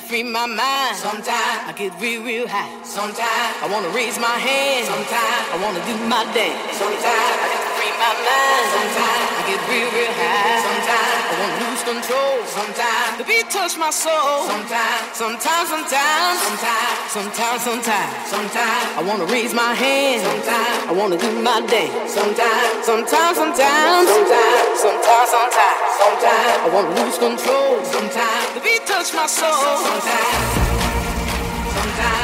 free my mind. Sometimes I get real, real high. Sometimes I wanna raise my hand. Sometimes I wanna do my dance. Sometimes My mind. Sometimes I get real, real high. Sometimes I wanna lose control. Sometimes the beat touch my soul. Sometimes, sometimes, sometimes, sometimes, sometimes, sometimes, sometimes I wanna raise my hand. Sometimes I wanna do my dance. Sometimes, sometimes, sometimes, sometimes, sometimes, sometimes, sometimes I wanna lose control. Sometimes the beat touch my soul. Sometimes, sometimes, sometimes,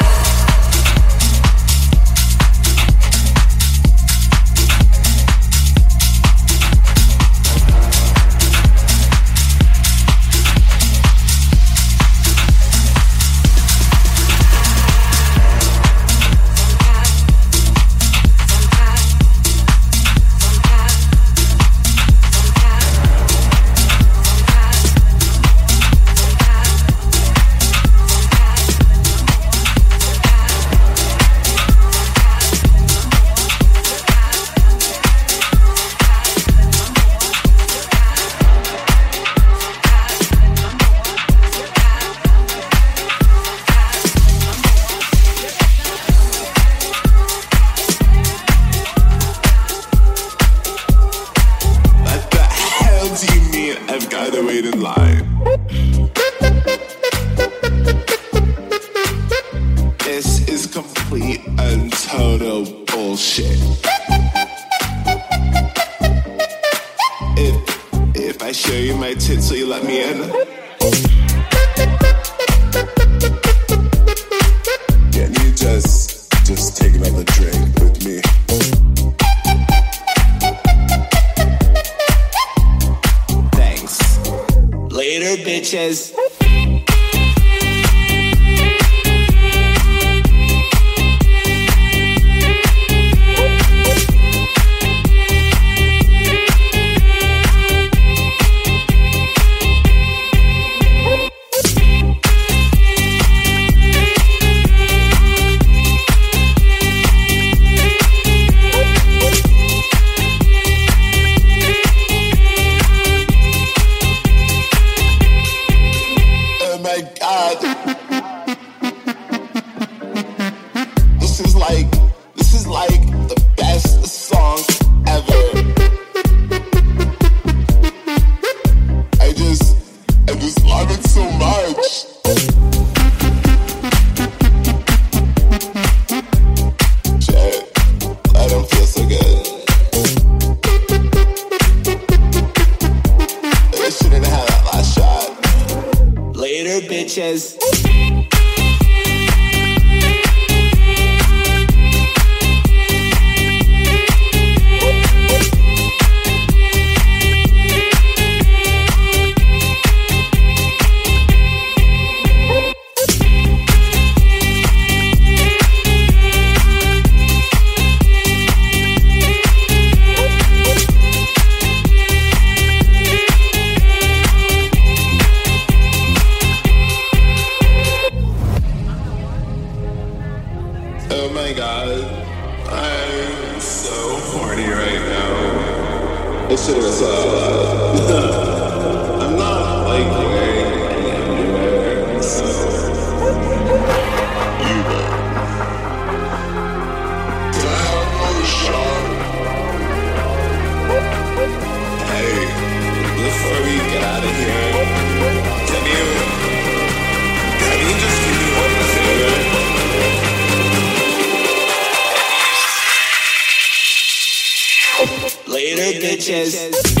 Bitches.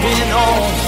moving on.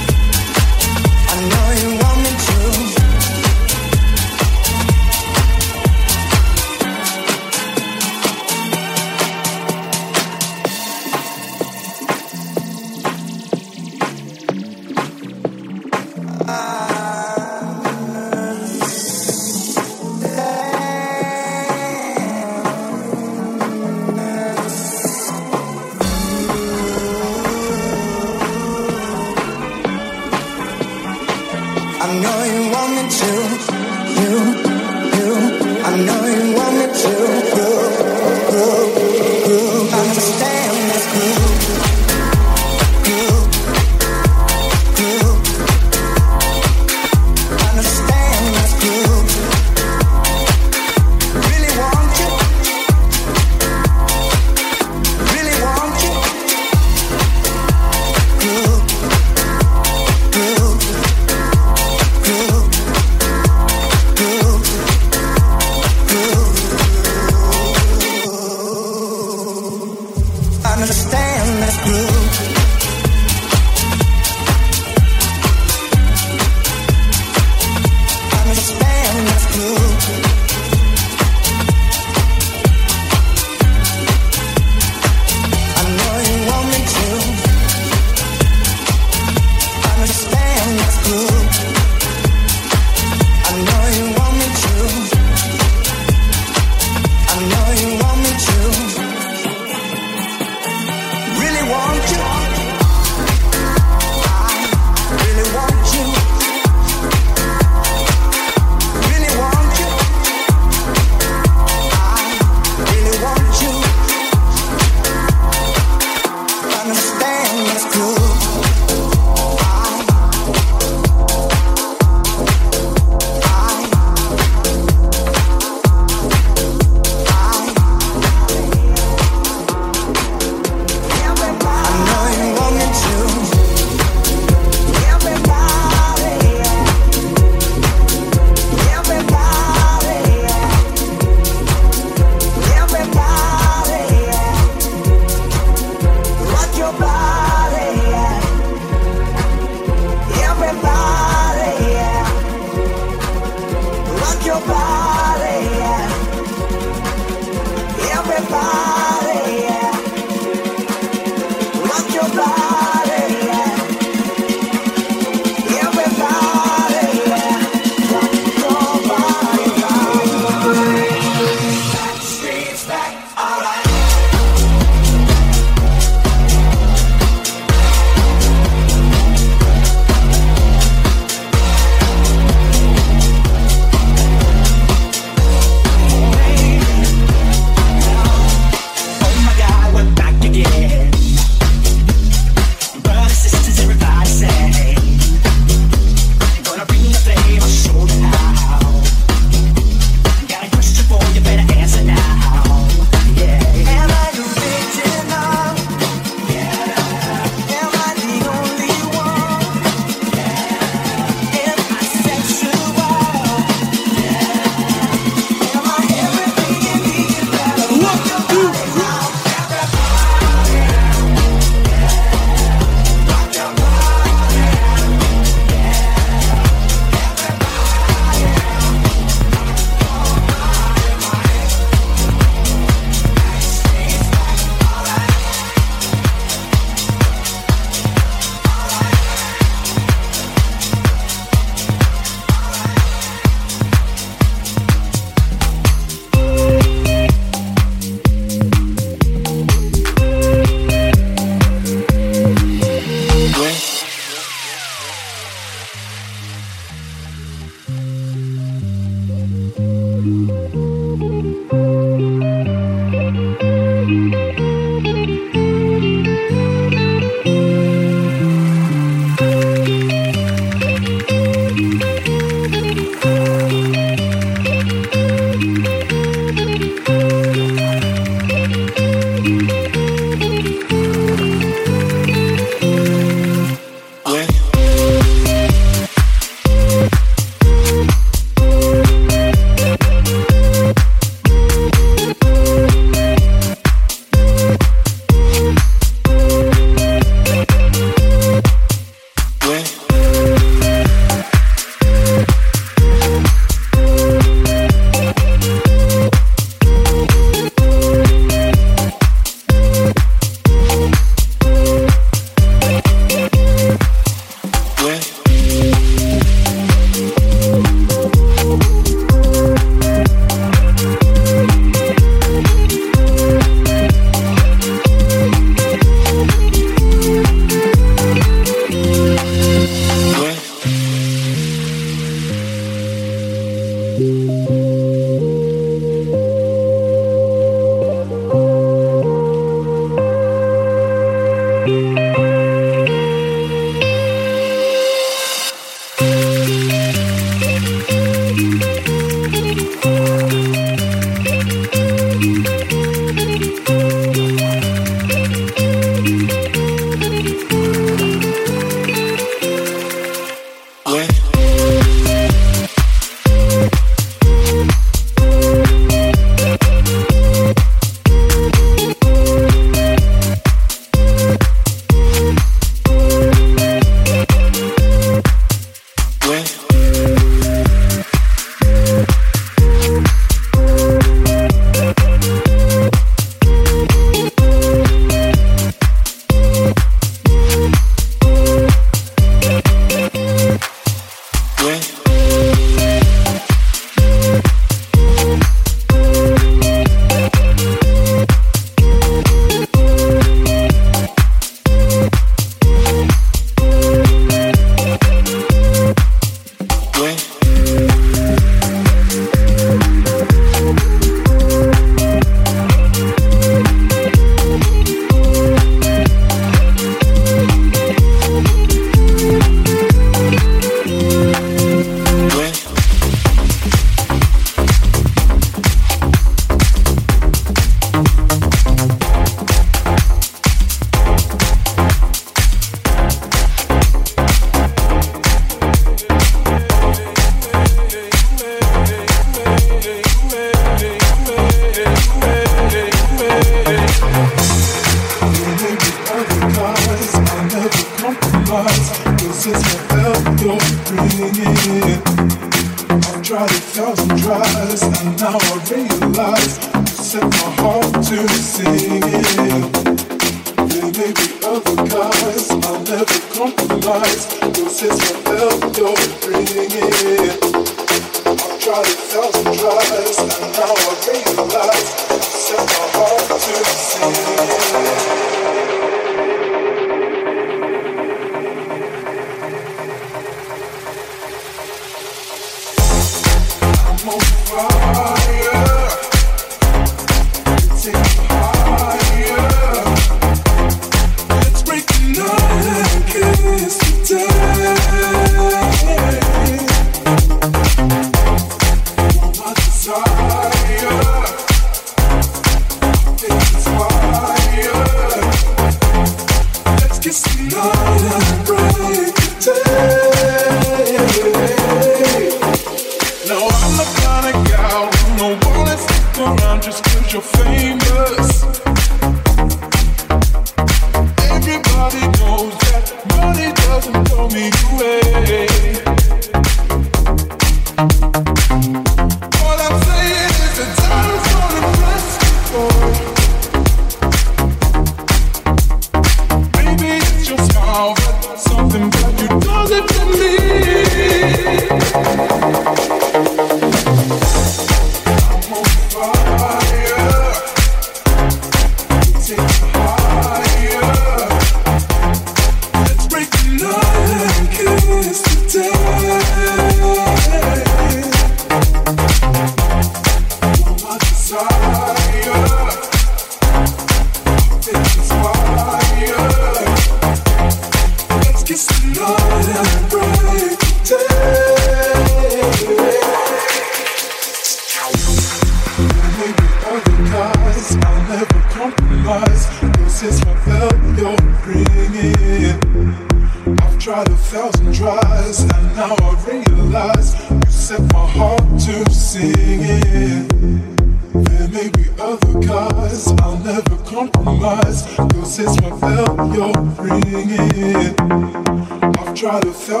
trying to sell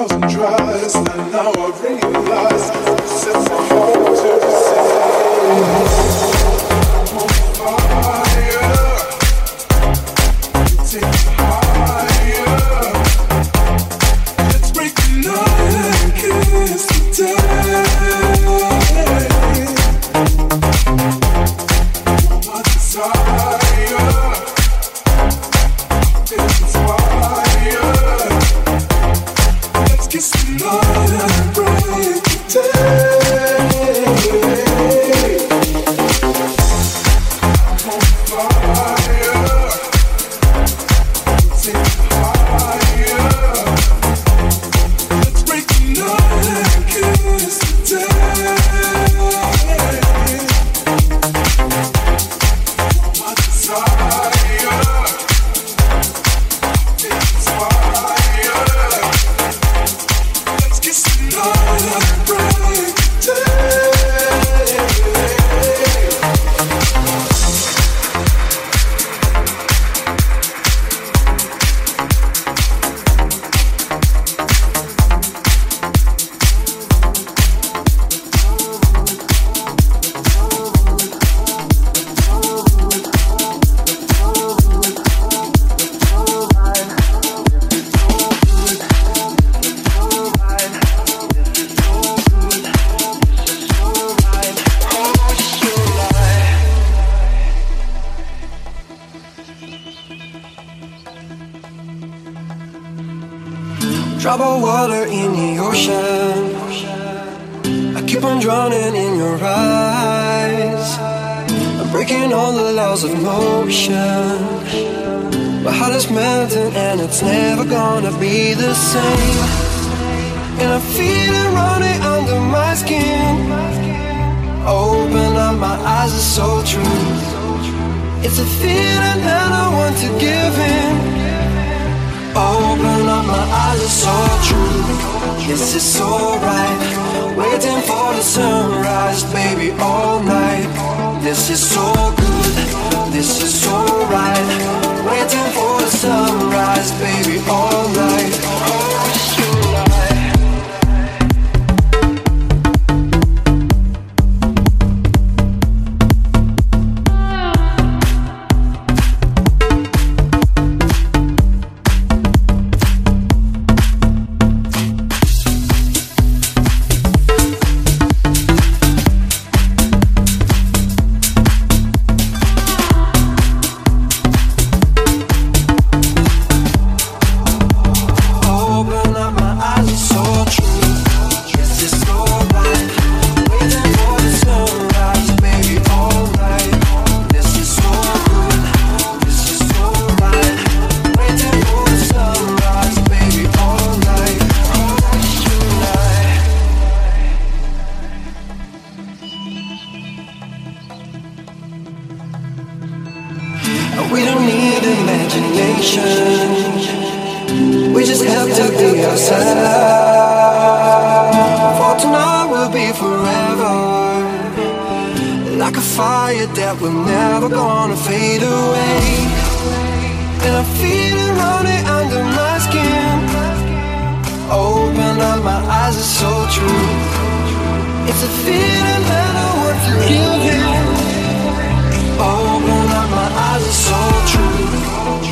Just another break down. Yes, it's alright. Waiting for the sunrise, baby, all night. This is so good, this is so right. Waiting for the sunrise, baby, all night. That's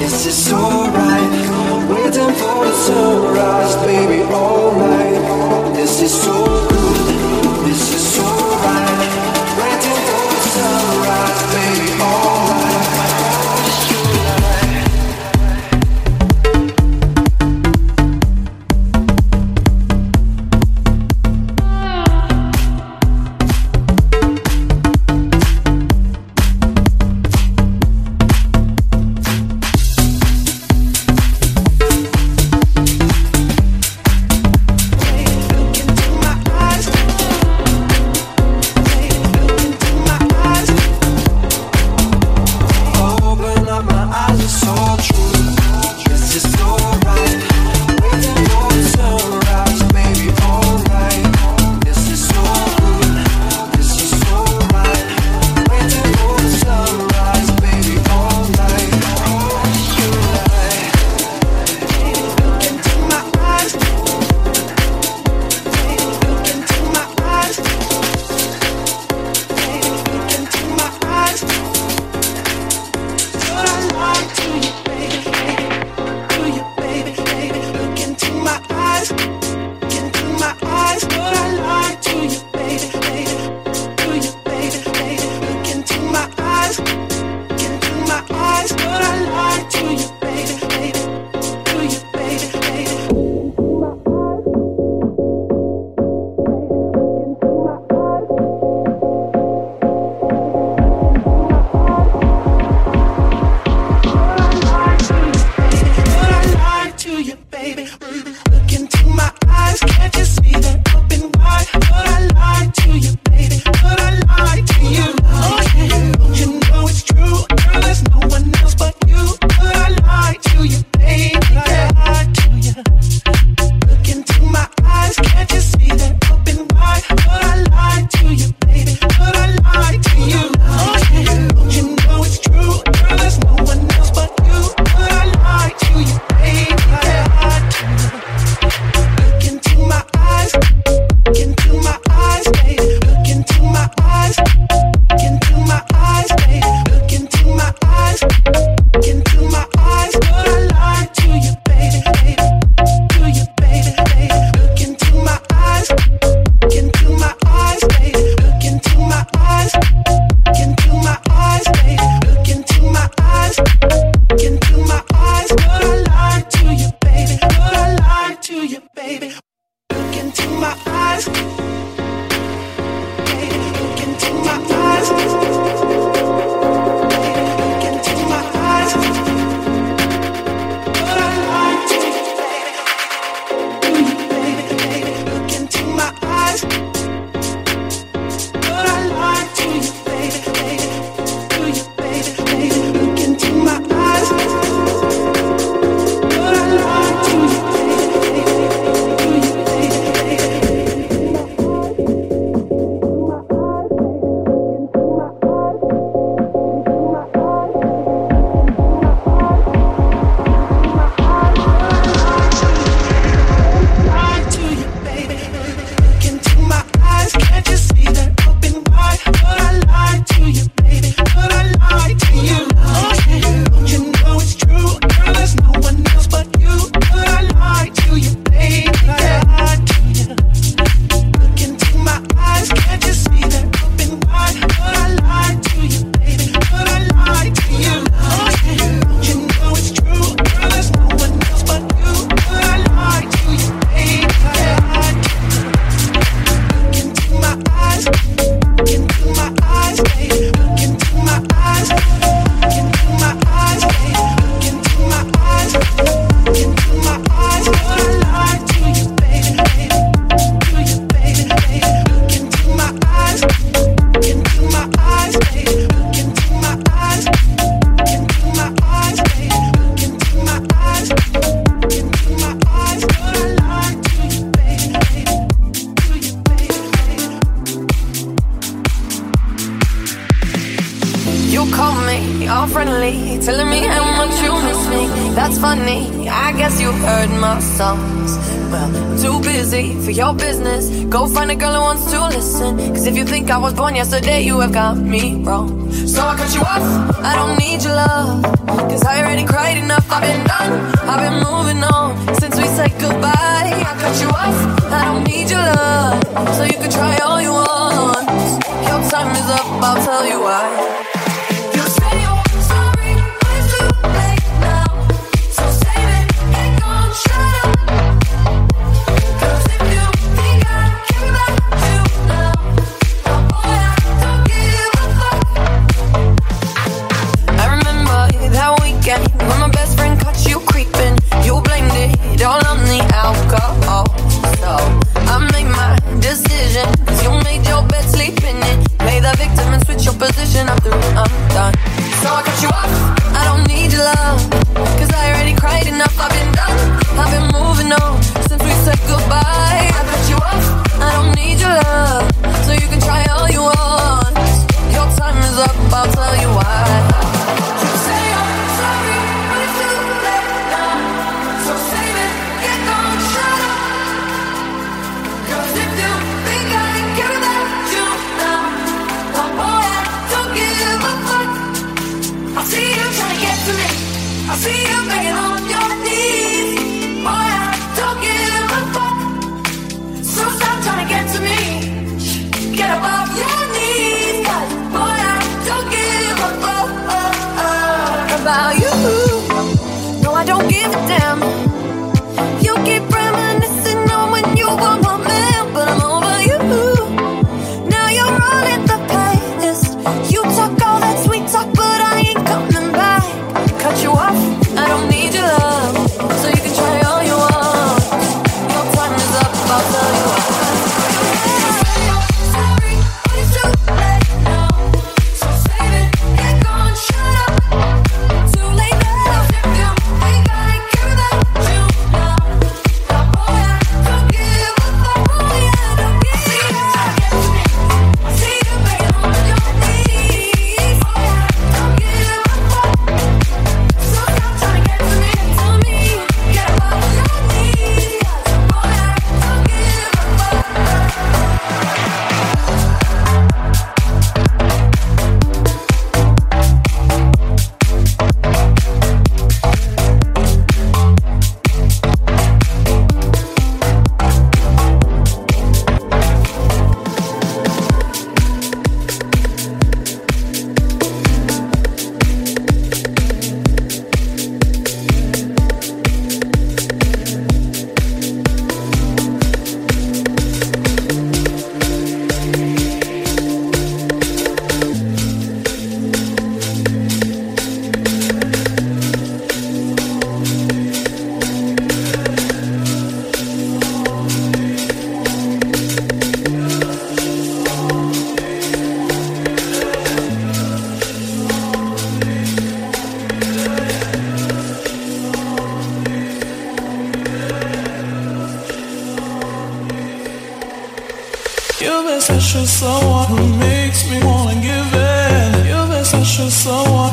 this is alright. Waiting for the sun.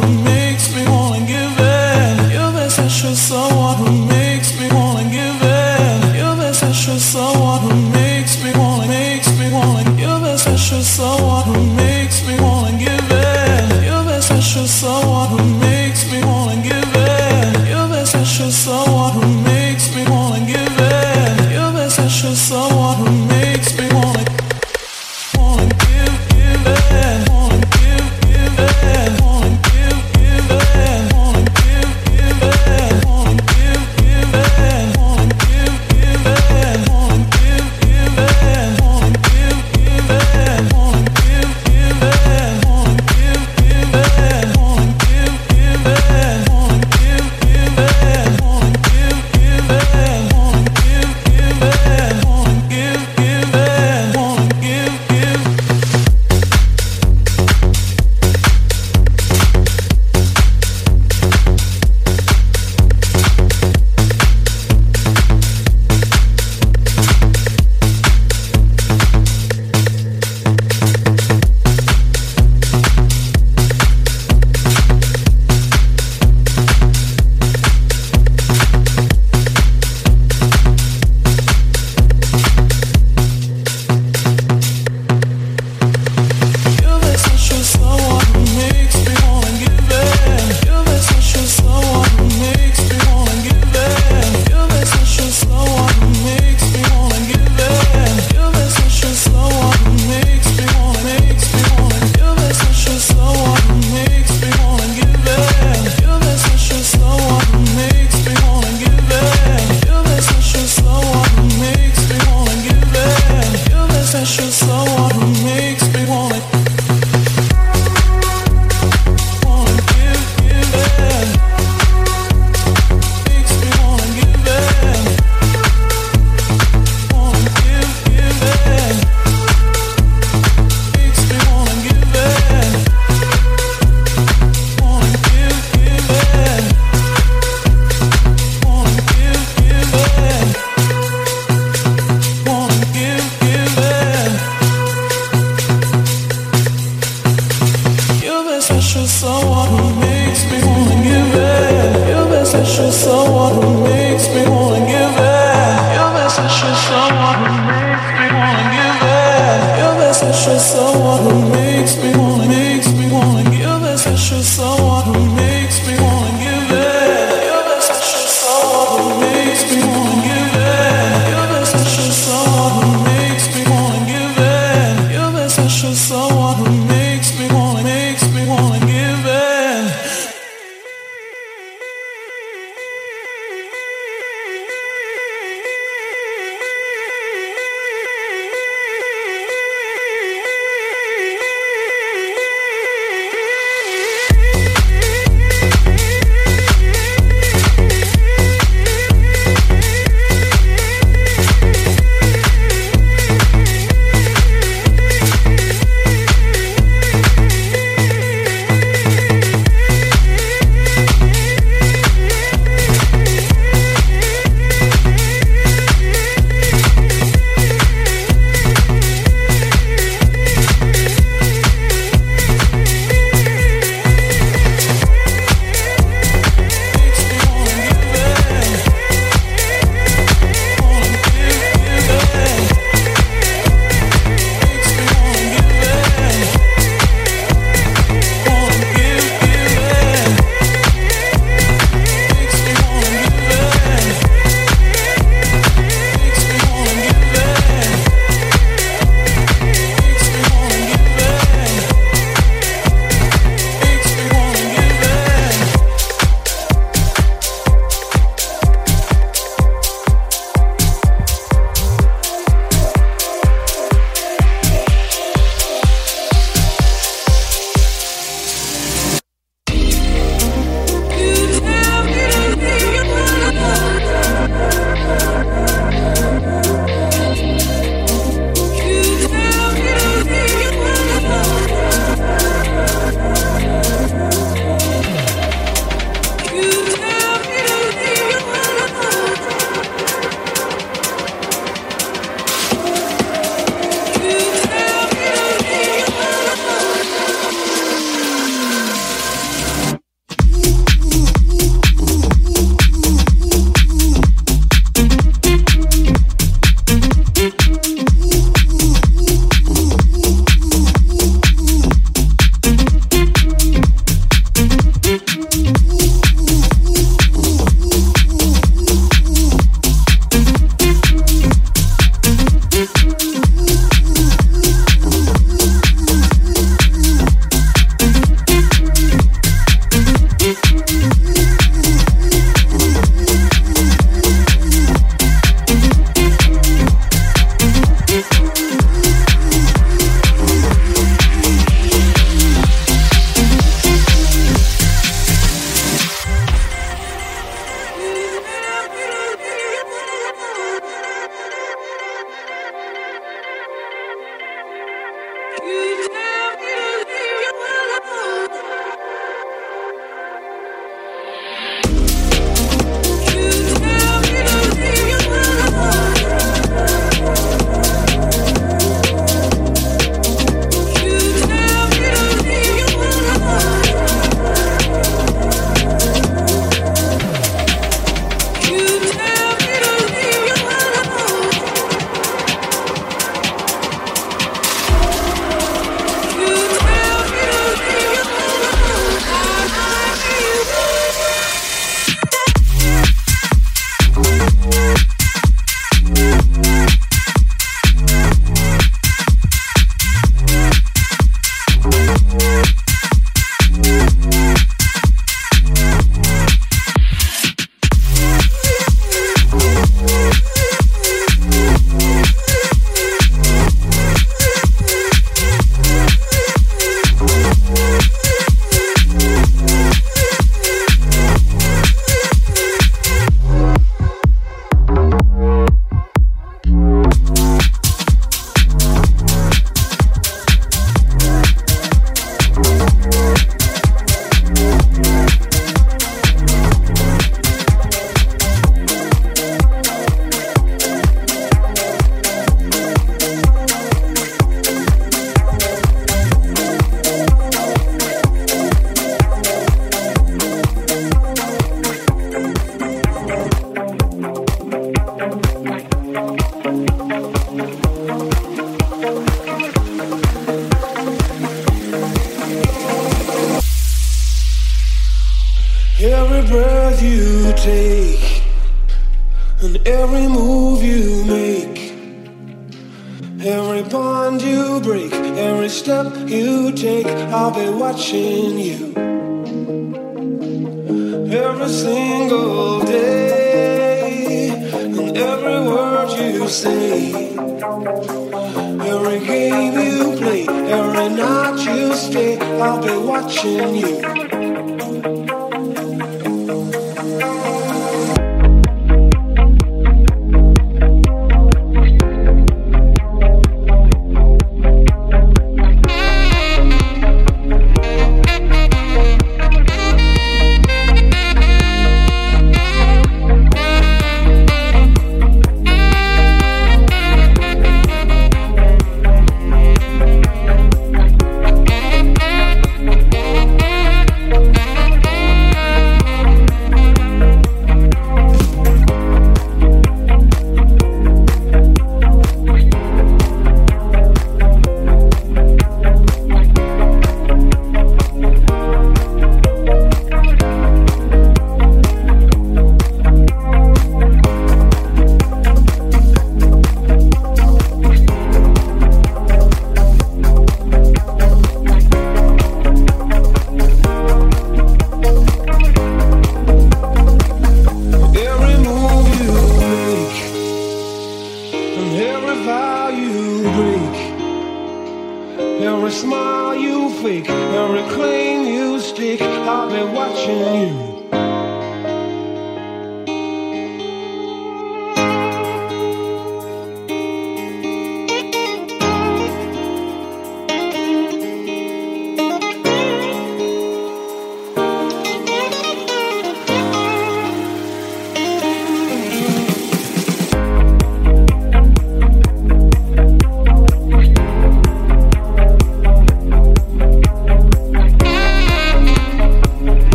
Wanna